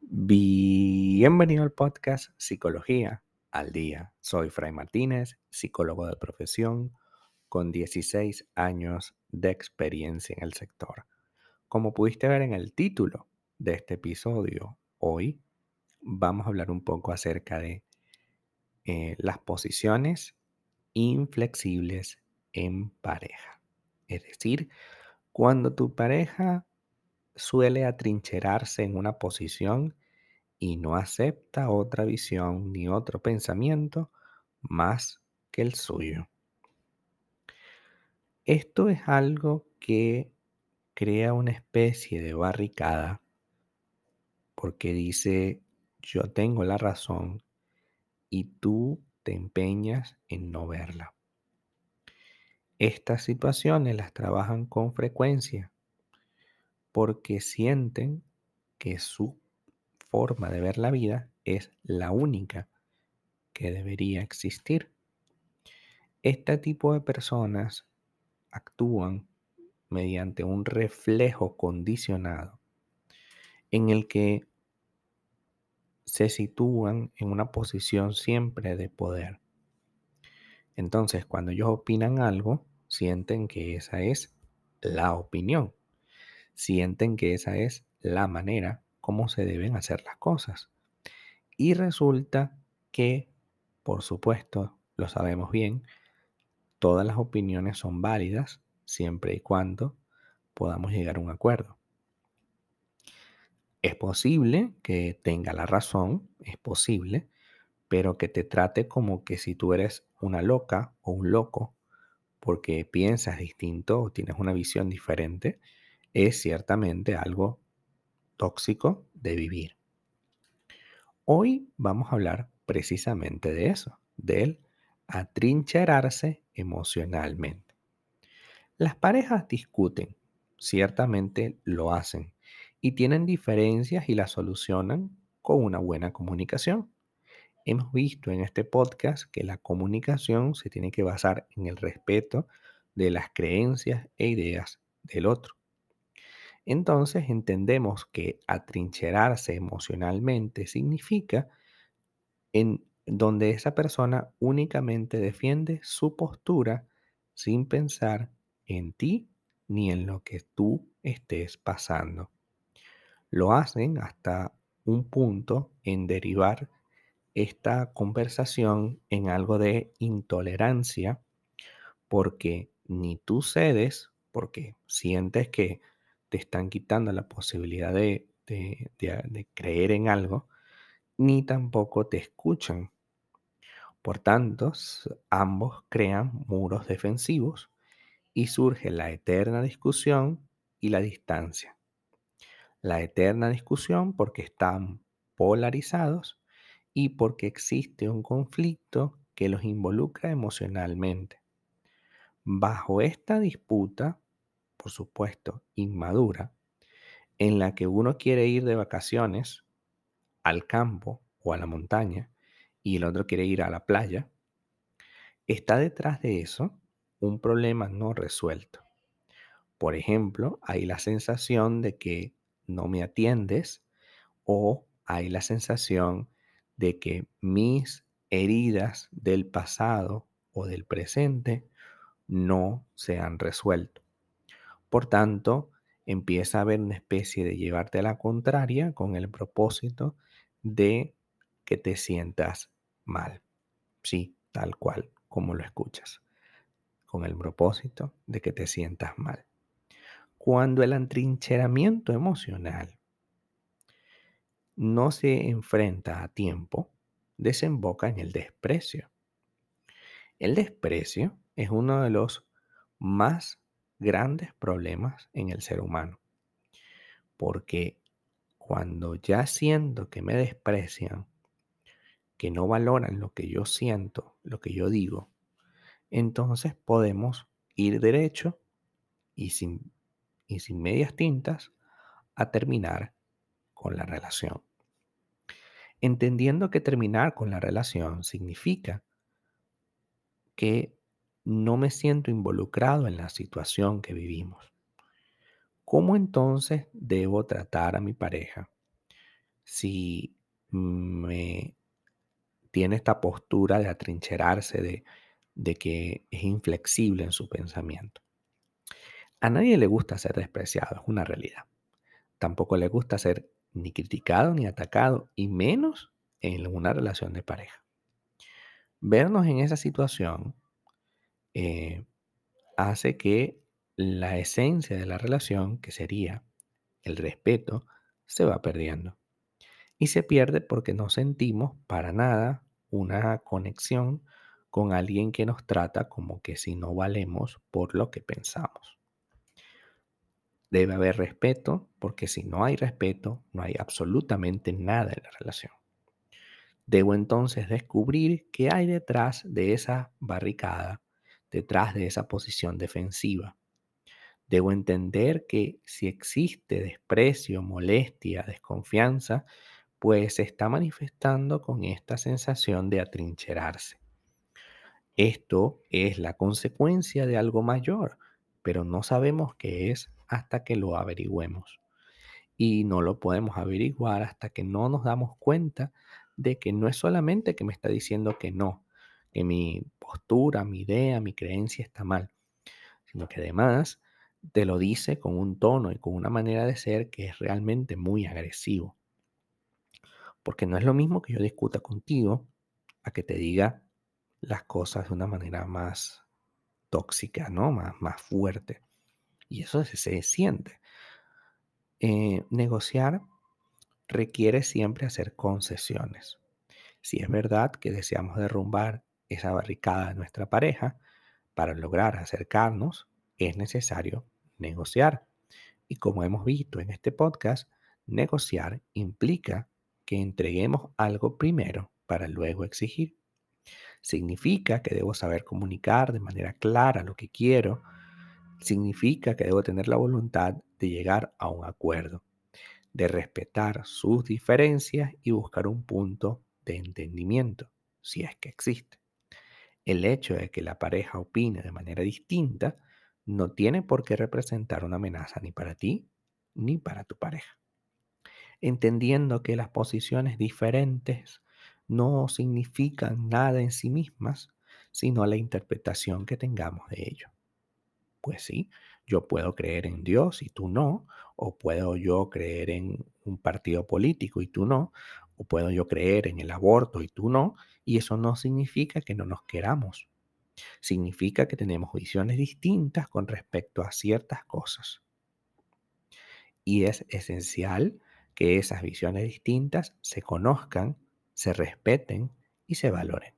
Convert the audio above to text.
Bienvenido al podcast Psicología al Día. Soy Fray Martínez, psicólogo de profesión con 16 años de experiencia en el sector. Como pudiste ver en el título de este episodio, hoy vamos a hablar un poco acerca de eh, las posiciones inflexibles en pareja. Es decir, cuando tu pareja suele atrincherarse en una posición y no acepta otra visión ni otro pensamiento más que el suyo. Esto es algo que crea una especie de barricada porque dice yo tengo la razón y tú te empeñas en no verla. Estas situaciones las trabajan con frecuencia porque sienten que su forma de ver la vida es la única que debería existir. Este tipo de personas actúan mediante un reflejo condicionado en el que se sitúan en una posición siempre de poder. Entonces, cuando ellos opinan algo, sienten que esa es la opinión. Sienten que esa es la manera como se deben hacer las cosas. Y resulta que, por supuesto, lo sabemos bien, todas las opiniones son válidas siempre y cuando podamos llegar a un acuerdo. Es posible que tenga la razón, es posible, pero que te trate como que si tú eres una loca o un loco porque piensas distinto o tienes una visión diferente, es ciertamente algo tóxico de vivir. Hoy vamos a hablar precisamente de eso, del atrincherarse emocionalmente. Las parejas discuten, ciertamente lo hacen, y tienen diferencias y las solucionan con una buena comunicación. Hemos visto en este podcast que la comunicación se tiene que basar en el respeto de las creencias e ideas del otro. Entonces entendemos que atrincherarse emocionalmente significa en donde esa persona únicamente defiende su postura sin pensar en ti ni en lo que tú estés pasando. Lo hacen hasta un punto en derivar esta conversación en algo de intolerancia porque ni tú cedes, porque sientes que te están quitando la posibilidad de, creer en algo, ni tampoco te escuchan. Por tanto, ambos crean muros defensivos y surge la eterna discusión y la distancia la eterna discusión porque están polarizados y porque existe un conflicto que los involucra emocionalmente. Bajo esta disputa, por supuesto, inmadura, en la que uno quiere ir de vacaciones al campo o a la montaña y el otro quiere ir a la playa, está detrás de eso un problema no resuelto. Por ejemplo, hay la sensación de que no me atiendes o hay la sensación de que mis heridas del pasado o del presente no se han resuelto. Por tanto, empieza a haber una especie de llevarte a la contraria con el propósito de que te sientas mal. Sí, tal cual como lo escuchas. Con el propósito de que te sientas mal cuando el atrincheramiento emocional no se enfrenta a tiempo, desemboca en el desprecio. El desprecio es uno de los más grandes problemas en el ser humano, porque cuando ya siento que me desprecian, que no valoran lo que yo siento, lo que yo digo, entonces podemos ir derecho y sin y sin medias tintas a terminar con la relación. Entendiendo que terminar con la relación significa que no me siento involucrado en la situación que vivimos. ¿Cómo entonces debo tratar a mi pareja si me tiene esta postura de atrincherarse, de, de que es inflexible en su pensamiento? A nadie le gusta ser despreciado, es una realidad. Tampoco le gusta ser ni criticado ni atacado, y menos en una relación de pareja. Vernos en esa situación eh, hace que la esencia de la relación, que sería el respeto, se va perdiendo. Y se pierde porque no sentimos para nada una conexión con alguien que nos trata como que si no valemos por lo que pensamos. Debe haber respeto porque si no hay respeto, no hay absolutamente nada en la relación. Debo entonces descubrir qué hay detrás de esa barricada, detrás de esa posición defensiva. Debo entender que si existe desprecio, molestia, desconfianza, pues se está manifestando con esta sensación de atrincherarse. Esto es la consecuencia de algo mayor, pero no sabemos qué es hasta que lo averigüemos. Y no lo podemos averiguar hasta que no nos damos cuenta de que no es solamente que me está diciendo que no, que mi postura, mi idea, mi creencia está mal, sino que además te lo dice con un tono y con una manera de ser que es realmente muy agresivo. Porque no es lo mismo que yo discuta contigo a que te diga las cosas de una manera más tóxica, ¿no? Más, más fuerte. Y eso se, siente. Eh, negociar requiere siempre hacer concesiones. Si es verdad que deseamos derrumbar esa barricada de nuestra pareja, para lograr acercarnos es necesario negociar. Y como hemos visto en este podcast, negociar implica que entreguemos algo primero para luego exigir. Significa que debo saber comunicar de manera clara lo que quiero. Significa que debo tener la voluntad de llegar a un acuerdo, de respetar sus diferencias y buscar un punto de entendimiento, si es que existe. El hecho de que la pareja opine de manera distinta no tiene por qué representar una amenaza ni para ti ni para tu pareja. Entendiendo que las posiciones diferentes no significan nada en sí mismas, sino la interpretación que tengamos de ello. Pues sí, yo puedo creer en Dios y tú no, o puedo yo creer en un partido político y tú no, o puedo yo creer en el aborto y tú no, y eso no significa que no nos queramos. Significa que tenemos visiones distintas con respecto a ciertas cosas. Y es esencial que esas visiones distintas se conozcan, se respeten y se valoren.